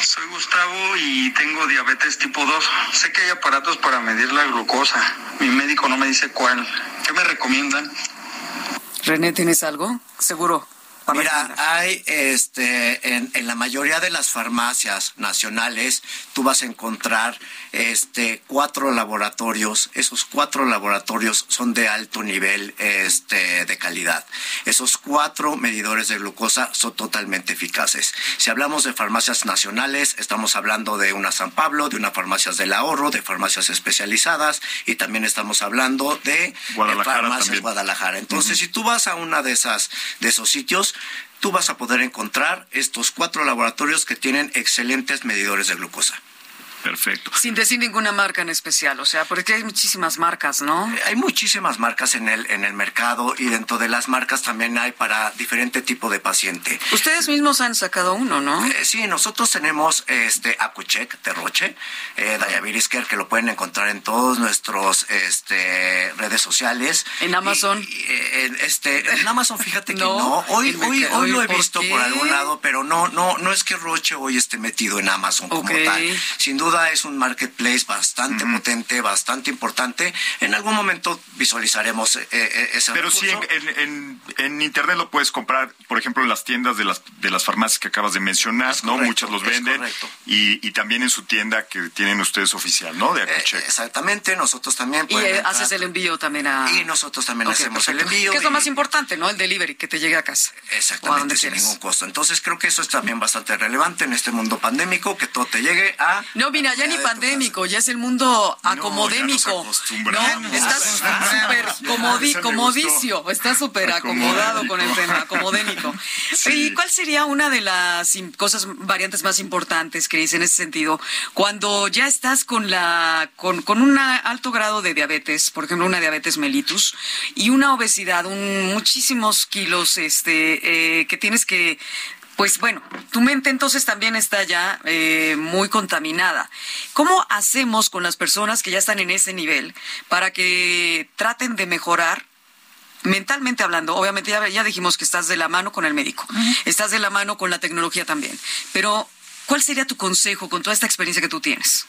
Soy Gustavo y tengo diabetes tipo 2. Sé que hay aparatos para medir la glucosa. Mi médico no me dice cuál. ¿Qué me recomiendan? René, ¿tienes algo? Seguro. Mira, hay este en, en la mayoría de las farmacias nacionales tú vas a encontrar este cuatro laboratorios. Esos cuatro laboratorios son de alto nivel este de calidad. Esos cuatro medidores de glucosa son totalmente eficaces. Si hablamos de farmacias nacionales, estamos hablando de una San Pablo, de una farmacias del ahorro, de farmacias especializadas y también estamos hablando de Guadalajara farmacias también. Guadalajara. Entonces, si tú vas a una de esas de esos sitios, tú vas a poder encontrar estos cuatro laboratorios que tienen excelentes medidores de glucosa. Perfecto. Sin decir ninguna marca en especial, o sea, porque hay muchísimas marcas, ¿no? Hay muchísimas marcas en el en el mercado y dentro de las marcas también hay para diferente tipo de paciente. Ustedes mismos han sacado uno, ¿no? Eh, sí, nosotros tenemos este Acucheck de Roche, eh, Diabetes Care, que lo pueden encontrar en todos nuestros este, redes sociales. ¿En Amazon? Y, y, eh, en, este, en Amazon, fíjate que [laughs] No, no. Hoy, hoy, hoy lo he ¿por visto qué? por algún lado, pero no, no, no es que Roche hoy esté metido en Amazon como tal. Sin duda es un marketplace bastante potente, bastante importante. En algún momento visualizaremos eh, eh, ese Pero sí, en, en- en- en internet lo puedes comprar, por ejemplo, en las tiendas de las, de las farmacias que acabas de mencionar, Es ¿no? correcto, Muchas los venden. correcto. Y, y también en su tienda que tienen ustedes oficial, ¿no? De Eh, Acucheck. exactamente, nosotros también Y eh, haces el envío también a... Y nosotros también hacemos el envío. Que es lo más importante, ¿no? El delivery, que te llegue a casa. Exactamente, sin quieras. ningún costo. Entonces creo que eso es también bastante relevante en este mundo pandémico, que todo te llegue a... No, mira, ya ni pandémico, ya es el mundo acomodémico. acostumbramos. No, estás [laughs] súper comodi- comodicio, estás súper acomodado con el tema, acomodémico. [laughs] Sí. ¿Y cuál sería una de las cosas, variantes más importantes, Cris, en ese sentido? Cuando ya estás con la, con, con un alto grado de diabetes, por ejemplo, una diabetes mellitus, y una obesidad, un, muchísimos kilos, este, eh, que tienes que pues bueno, tu mente entonces también está ya eh, muy contaminada. ¿Cómo hacemos con las personas que ya están en ese nivel para que traten de mejorar? Mentalmente hablando, obviamente ya, ya dijimos que estás de la mano con el médico, estás de la mano con la tecnología también, pero ¿Cuál sería tu consejo con toda esta experiencia que tú tienes?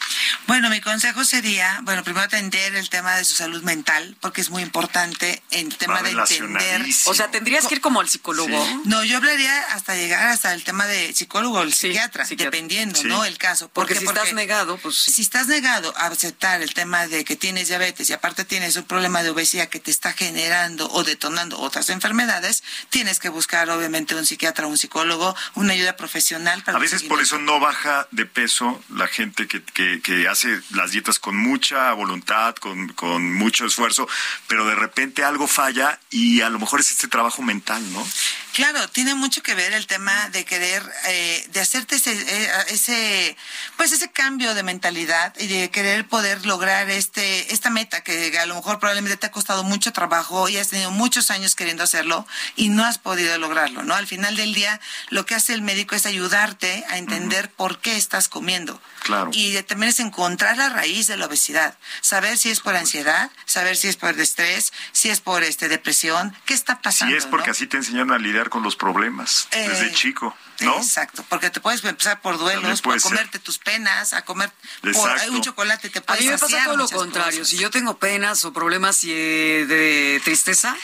Bueno, mi consejo sería, bueno, primero atender el tema de su salud mental, porque es muy importante el tema de entender. O sea, tendrías que ir como al psicólogo. No, yo hablaría hasta llegar hasta el tema de psicólogo o el psiquiatra, dependiendo, ¿no? El caso. Porque, si estás negado, pues. Si estás negado a aceptar el tema de que tienes diabetes y aparte tienes un problema de obesidad que te está generando o detonando otras enfermedades, tienes que buscar, obviamente, un psiquiatra un psicólogo, una ayuda profesional para. A veces por eso no baja de peso la gente que, que, hace las dietas con mucha voluntad, con, con, mucho esfuerzo, pero de repente algo falla y a lo mejor es este trabajo mental, ¿no? Claro, tiene mucho que ver el tema de querer, eh, de hacerte ese, eh, ese, pues ese cambio de mentalidad y de querer poder lograr este, esta meta que a lo mejor probablemente te ha costado mucho trabajo y has tenido muchos años queriendo hacerlo y no has podido lograrlo, ¿no? Al final del día, lo que hace el médico es ayudarte a entender por qué estás comiendo. Claro. Y también es encontrar la raíz de la obesidad, saber si es por ansiedad, saber si es por estrés, si es por este depresión, qué está pasando. Si es porque así te enseñaron a lidiar con los problemas desde eh, chico, ¿no? Exacto, porque te puedes empezar por duelos, por comerte tus penas, a comer por un chocolate te puedes A mí me pasa todo lo contrario, si yo tengo penas o problemas eh, de tristeza,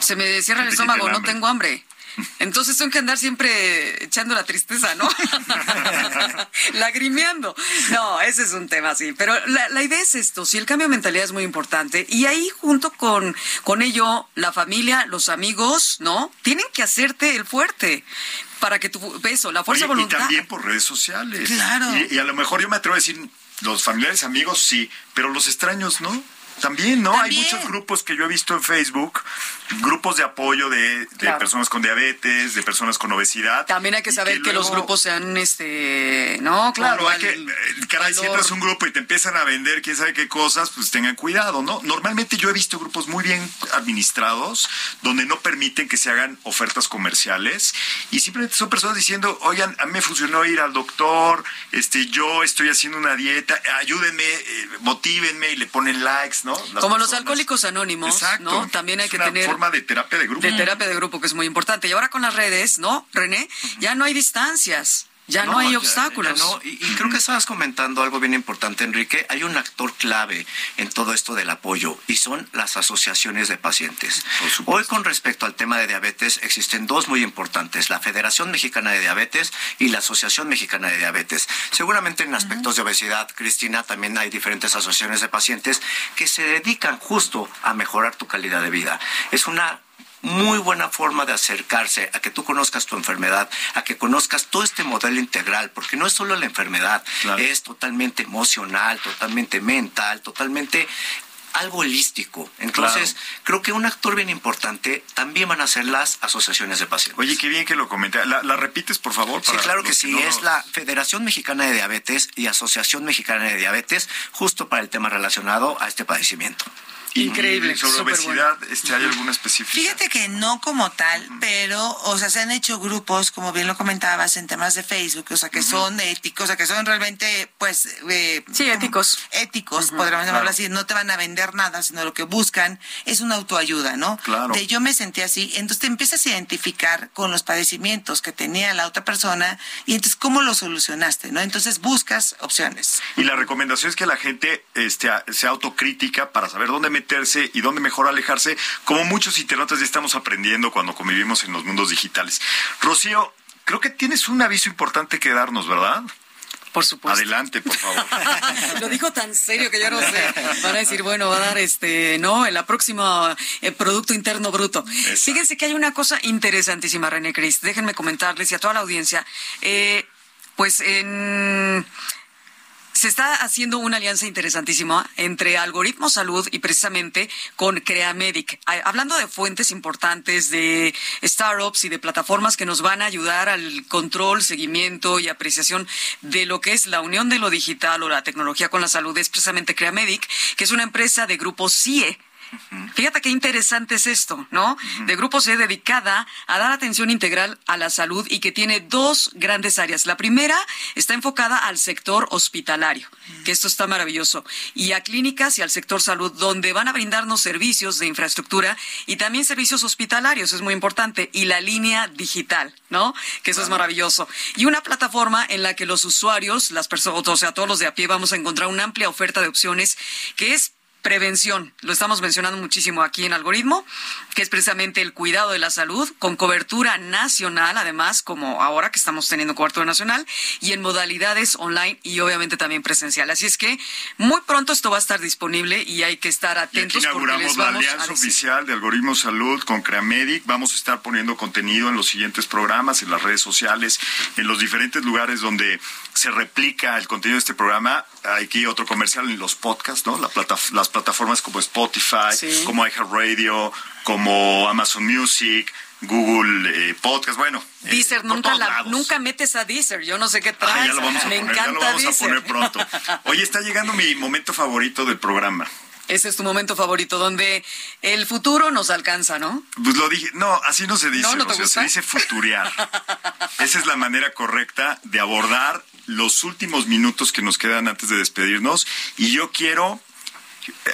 se me cierra el estómago, no tengo hambre. [laughs] Entonces tengo que andar siempre echando la tristeza, ¿no? [laughs] Lagrimeando. No, ese es un tema así. Pero la, idea es esto, si el cambio de mentalidad es muy importante, y ahí junto con, con ello, la familia, los amigos, ¿no? Tienen que hacerte el fuerte para que tu peso, la fuerza voluntad. Y también por redes sociales. Claro. Y, y a lo mejor yo me atrevo a decir, los familiares, amigos, sí, pero los extraños, ¿no? También, ¿no? Hay muchos grupos que yo he visto en Facebook, grupos de apoyo de, personas con diabetes, de personas con obesidad. También hay que saber que, los grupos sean, este, ¿no? Claro, hay que, eh, caray, si entras un grupo y te empiezan a vender quién sabe qué cosas, pues tengan cuidado, ¿no? Normalmente yo he visto grupos muy bien administrados, donde no permiten que se hagan ofertas comerciales y simplemente son personas diciendo, oigan, a mí me funcionó ir al doctor, este, yo estoy haciendo una dieta, ayúdenme, eh, motívenme y le ponen likes, como los alcohólicos anónimos, ¿no? También hay que una tener forma de terapia de grupo. De terapia de grupo que es muy importante. Y ahora con las redes, ¿no, René? Ya no hay distancias. Ya no, hay obstáculos. y, creo que estabas comentando algo bien importante, Enrique. Hay un actor clave en todo esto del apoyo y son las asociaciones de pacientes. Hoy con respecto al tema de diabetes existen dos muy importantes, la Federación Mexicana de Diabetes y la Asociación Mexicana de Diabetes. Seguramente en aspectos de obesidad, Cristina, también hay diferentes asociaciones de pacientes que se dedican justo a mejorar tu calidad de vida. Es una muy buena forma de acercarse a que tú conozcas tu enfermedad, a que conozcas todo este modelo integral, porque no es solo la enfermedad, es totalmente emocional, totalmente mental, totalmente algo holístico. Entonces, creo que un actor bien importante también van a ser las asociaciones de pacientes. Oye, qué bien que lo comenté. ¿La, repites, por favor? sí, claro que sí. es la Federación Mexicana de Diabetes y Asociación Mexicana de Diabetes, justo para el tema relacionado a este padecimiento. Increíble. sobre obesidad, este, ¿hay alguna específica? Fíjate que no como tal, pero, o sea, se han hecho grupos, como bien lo comentabas, en temas de Facebook, o sea, que son éticos, o sea, que son realmente, pues... Eh, sí, éticos. Éticos, podríamos llamarlo así. No te van a vender nada, sino lo que buscan es una autoayuda, ¿no? Claro. De yo me sentí así. Entonces te empiezas a identificar con los padecimientos que tenía la otra persona y entonces cómo lo solucionaste, ¿no? Entonces buscas opciones. Y la recomendación es que la gente este, sea autocrítica para saber dónde me y dónde mejor alejarse, como muchos internautas ya estamos aprendiendo cuando convivimos en los mundos digitales. Rocío, creo que tienes un aviso importante que darnos, ¿verdad? Por supuesto. Adelante, por favor. [laughs] Lo dijo tan serio que yo no sé. Van a decir, bueno, va a dar este, no, en la próxima eh, Producto Interno Bruto. Fíjense que hay una cosa interesantísima, René Cris. Déjenme comentarles y a toda la audiencia. Eh, pues en se está haciendo una alianza interesantísima entre Algoritmo Salud y precisamente con Creamedic. Hablando de fuentes importantes, de startups y de plataformas que nos van a ayudar al control, seguimiento y apreciación de lo que es la unión de lo digital o la tecnología con la salud, es precisamente Creamedic, que es una empresa de grupo CIE Fíjate qué interesante es esto, ¿no? De Grupo C dedicada a dar atención integral a la salud y que tiene dos grandes áreas. La primera está enfocada al sector hospitalario, que esto está maravilloso, y a clínicas y al sector salud, donde van a brindarnos servicios de infraestructura y también servicios hospitalarios, es muy importante, y la línea digital, ¿no? Que eso es maravilloso. Y una plataforma en la que los usuarios, las personas, o sea, todos los de a pie, vamos a encontrar una amplia oferta de opciones que es prevención, lo estamos mencionando muchísimo aquí en Algoritmo, que es precisamente el cuidado de la salud con cobertura nacional, además, como ahora que estamos teniendo cobertura nacional, y en modalidades online y obviamente también presencial. Así es que muy pronto esto va a estar disponible y hay que estar Y atentos aquí porque les inauguramos la vamos a alianza oficial de Algoritmo Salud con Creamedic. Vamos a estar poniendo contenido en los siguientes programas, en las redes sociales, en los diferentes lugares donde se replica el contenido de este programa. Aquí otro comercial en los podcasts, ¿no? La plata- las plataformas como Spotify, Sí. como iHeartRadio, como Amazon Music, Google eh, Podcast, bueno. eh, Deezer, nunca, la, nunca metes a Deezer, yo no sé qué Ah, traes. ya lo vamos a Me poner, encanta ya lo vamos Deezer. a poner pronto. Oye, está llegando mi momento favorito del programa. Ese es tu momento favorito, donde el futuro nos alcanza, ¿no? Pues lo dije, no, así no se dice, ¿No? ¿No te o sea, gusta? se dice futurear. [laughs] Esa es la manera correcta de abordar los últimos minutos que nos quedan antes de despedirnos. Y yo quiero,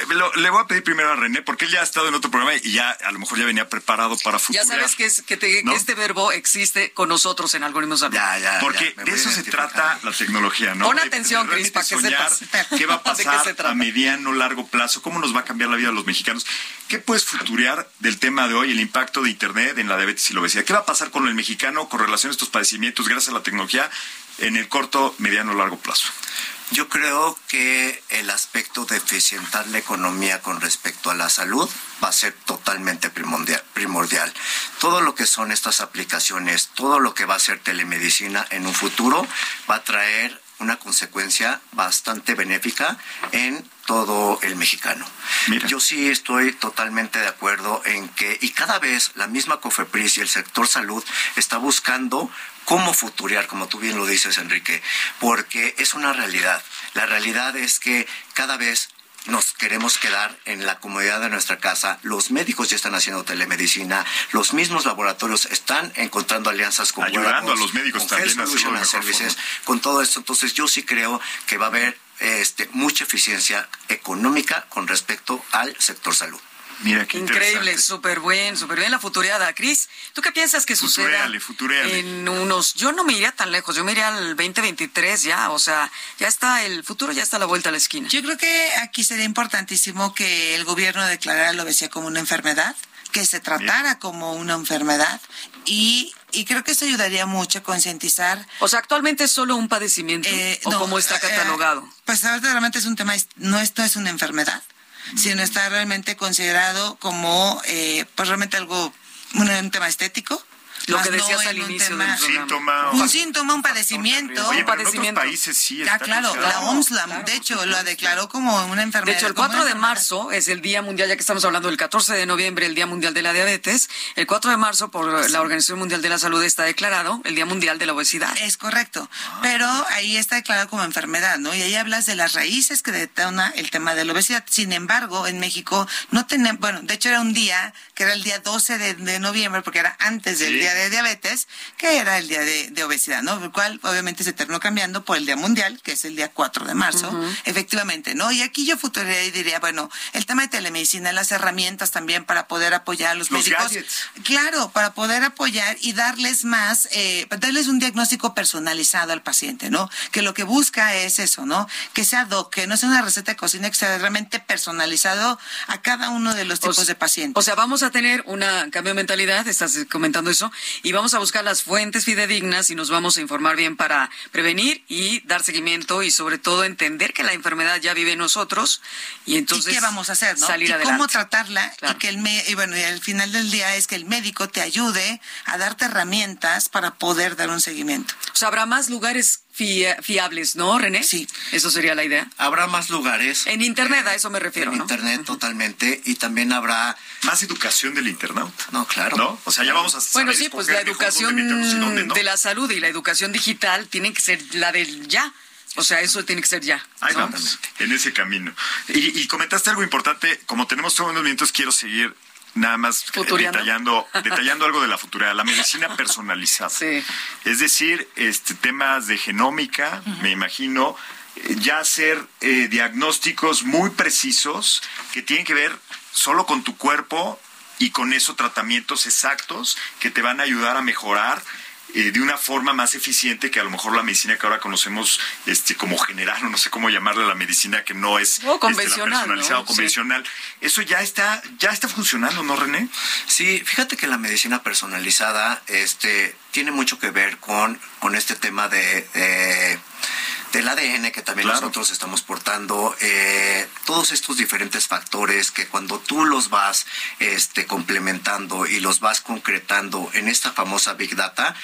lo- le voy a pedir primero a René, porque él ya ha estado en otro programa y ya a lo mejor ya venía preparado para Ya futurear. sabes que, es, que, te- ¿No? que este verbo existe con nosotros en Algoritmos Salud. Porque de eso se trata la tecnología, ¿no? Pon atención, Cris, para que sepas ¿Qué va a [laughs] pasar se trata. a mediano, largo plazo? ¿Cómo nos va a cambiar la vida de los mexicanos? ¿Qué puedes futurear del tema de hoy, el impacto de Internet en la diabetes y la obesidad? ¿Qué va a pasar con el mexicano con relación a estos padecimientos gracias a la tecnología en el corto, mediano, largo plazo? Yo creo que el aspecto de eficientar la economía con respecto a la salud va a ser totalmente primordial, primordial. Todo lo que son estas aplicaciones, todo lo que va a ser telemedicina en un futuro va a traer una consecuencia bastante benéfica en todo el mexicano. Yo sí estoy totalmente de acuerdo en que, y cada vez la misma COFEPRIS y el sector salud está buscando cómo futurear, como tú bien lo dices, Enrique, porque es una realidad. La realidad es que cada vez nos queremos quedar en la comodidad de nuestra casa. Los médicos ya están haciendo telemedicina, los mismos laboratorios están encontrando alianzas con Ayudando Wearables, a los médicos con también a Services, con todo esto. Entonces yo sí creo que va a haber este, mucha eficiencia económica con respecto al sector salud. Mira qué Increíble, súper buen, súper bien la futureada. Cris, ¿tú qué piensas que suceda Futuréale, futuréale. en unos... Yo no me iría tan lejos, yo me iría al 2023 ya, o sea, ya está, el futuro ya está a la vuelta a la esquina. Yo creo que aquí sería importantísimo que el gobierno declarara la obesidad como una enfermedad, que se tratara como una enfermedad y, y creo que eso ayudaría mucho a concientizar. O sea, actualmente es solo un padecimiento, ¿o cómo está eh, catalogado? pues ahorita realmente es un tema, no esto es una enfermedad, sino está realmente considerado como, eh, pues realmente algo, un tema estético. Lo que decías no al inicio tema- del programa. Síntoma. un síntoma, un padecimiento. Oye, pero en otros países sí está claro, la. OMS, la- de hecho, lo declaró como una enfermedad. De hecho, el como 4 una de marzo es el Día Mundial, ya que estamos hablando del 14 de noviembre, el Día Mundial de la Diabetes. El 4 de marzo, por la Organización Mundial de la Salud, está declarado el Día Mundial de la Obesidad. Es correcto, pero ahí está declarado como enfermedad, ¿no? Y ahí hablas de las raíces que detona el tema de la obesidad. Sin embargo, en México no tenemos, bueno, de hecho era un día, que era el día 12 de, de noviembre, porque era antes del Sí. día de diabetes, que era el día de, de obesidad, ¿no? El cual obviamente se terminó cambiando por el día mundial, que es el día 4 de marzo, efectivamente, ¿no? Y aquí yo futuraría y diría, bueno, el tema de telemedicina, las herramientas también para poder apoyar a los, Los médicos. gadgets. Claro, para poder apoyar y darles más, eh, darles un diagnóstico personalizado al paciente, ¿no? Que lo que busca es eso, ¿no? Que sea doc, que no sea una receta de cocina, que sea realmente personalizado a cada uno de los tipos O de pacientes. O sea, vamos a tener un cambio de mentalidad, estás comentando eso, y vamos a buscar las fuentes fidedignas y nos vamos a informar bien para prevenir y dar seguimiento y sobre todo entender que la enfermedad ya vive en nosotros y entonces ¿Y qué vamos a hacer, no? salir y adelante. cómo tratarla Claro. y que el me- y bueno, y al final del día es que el médico te ayude a darte herramientas para poder dar un seguimiento. O sea, habrá más lugares fia- fiables, ¿no, René? Sí. Eso sería la idea. Habrá más lugares. En Internet, a eso me refiero, En ¿no? Internet totalmente y también habrá Más educación del internauta. No, claro. ¿No? O sea, ya vamos a Bueno, sí, pues la educación dónde meternos y dónde no. de la salud y la educación digital tienen que ser la del ya. O sea, eso tiene que ser ya. Ahí vamos, en ese camino. Y, y comentaste algo importante, como tenemos todos unos minutos, quiero seguir nada más eh, detallando, [laughs] detallando algo de la futura, la medicina personalizada. Sí. Es decir, este temas de genómica, me imagino, eh, ya hacer eh, diagnósticos muy precisos que tienen que ver solo con tu cuerpo y con eso tratamientos exactos que te van a ayudar a mejorar eh, de una forma más eficiente que a lo mejor la medicina que ahora conocemos este como general, no sé cómo llamarle la medicina que no es o convencional, personalizada o convencional. Eso ya está ya está funcionando, ¿no, René? Sí, fíjate que la medicina personalizada este tiene mucho que ver con con este tema de del ADN que también nosotros estamos portando, eh, todos estos diferentes factores que cuando tú los vas este, complementando y los vas concretando en esta famosa Big Data,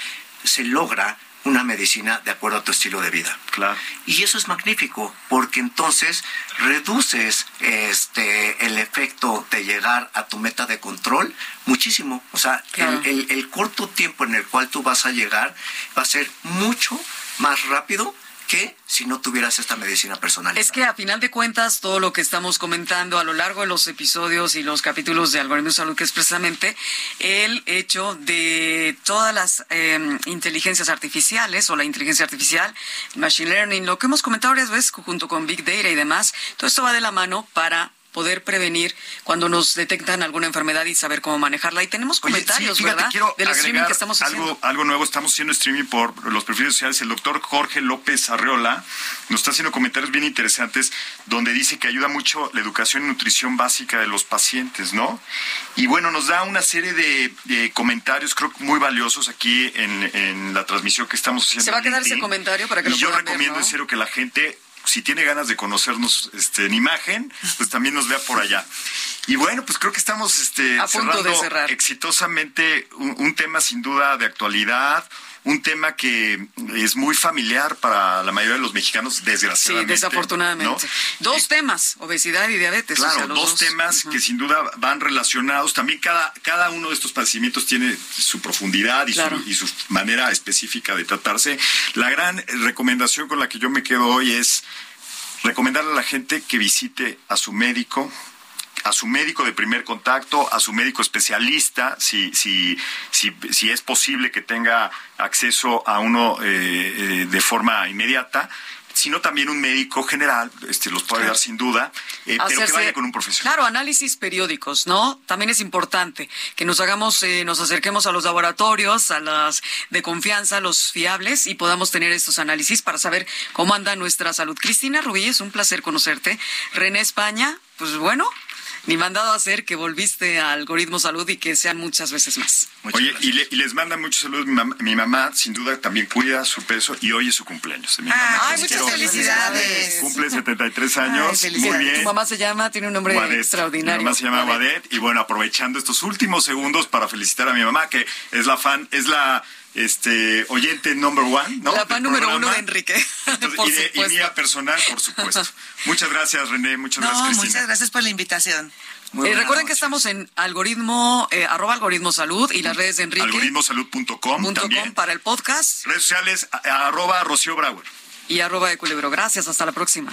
se logra una medicina de acuerdo a tu estilo de vida. Claro. Y eso es magnífico, porque entonces reduces este el efecto de llegar a tu meta de control muchísimo. O sea, el, el corto tiempo en el cual tú vas a llegar va a ser mucho más rápido que si no tuvieras esta medicina personal. Es que a final de cuentas, todo lo que estamos comentando a lo largo de los episodios y los capítulos de Algoritmo de Salud, que es precisamente el hecho de todas las em, inteligencias artificiales o la inteligencia artificial, machine learning, lo que hemos comentado varias veces junto con Big Data y demás, todo esto va de la mano para poder prevenir cuando nos detectan alguna enfermedad y saber cómo manejarla. Y tenemos comentarios, ¿verdad? Del streaming que estamos haciendo. Algo, algo nuevo, estamos haciendo streaming por los perfiles sociales. El doctor Jorge López Arreola nos está haciendo comentarios bien interesantes donde dice que ayuda mucho la educación y nutrición básica de los pacientes, ¿no? Y bueno, nos da una serie de, comentarios, creo que muy valiosos aquí en, la transmisión que estamos haciendo. Se va a quedar ese comentario para que y yo recomiendo en serio que la gente si tiene ganas de conocernos este, en imagen, pues también nos vea por allá. Y bueno, pues creo que estamos este, a punto de cerrar. exitosamente un, tema sin duda de actualidad, un tema que es muy familiar para la mayoría de los mexicanos, desgraciadamente. Sí, desafortunadamente. Dos eh, temas, obesidad y diabetes. Claro, dos, temas que sin duda van relacionados. También cada, cada uno de estos padecimientos tiene su profundidad y, su, y su manera específica de tratarse. La gran recomendación con la que yo me quedo hoy es recomendarle a la gente que visite a su médico, a su médico de primer contacto, a su médico especialista, si, si, si, si es posible que tenga acceso a uno eh, eh, de forma inmediata sino también un médico general, este los puede dar sin duda, eh, pero que vaya con un profesional. Claro, análisis periódicos, ¿no? También es importante que nos hagamos, nos acerquemos a los laboratorios, a las de confianza, los fiables, y podamos tener estos análisis para saber cómo anda nuestra salud. Cristina Rubí, es un placer conocerte. René España, pues bueno, ni mandado a hacer que volviste a Algoritmo Salud y que sean muchas veces más. Oye, y, les manda muchos saludos. Mi mamá, sin duda, también cuida su peso y hoy es su cumpleaños. Mi Ay, muchas felicidades. Cumple 73 años. Muy bien. Tu mamá se llama, tiene un nombre extraordinario. Mi mamá se llama Guadet. Y bueno, aprovechando estos últimos segundos para felicitar a mi mamá, que es la fan, es la este oyente number one, ¿no? La fan número uno de Enrique. [laughs] y, mía personal, por supuesto. muchas gracias, René. Muchas gracias, Cristina. Muchas gracias por la invitación. Eh, recuerden que estamos en algoritmo, eh, arroba algoritmo salud y las redes de Enrique. Algoritmosalud.com también. para el podcast. Redes sociales, arroba Rocío Brauer. Y arroba de Culebro. Gracias, hasta la próxima.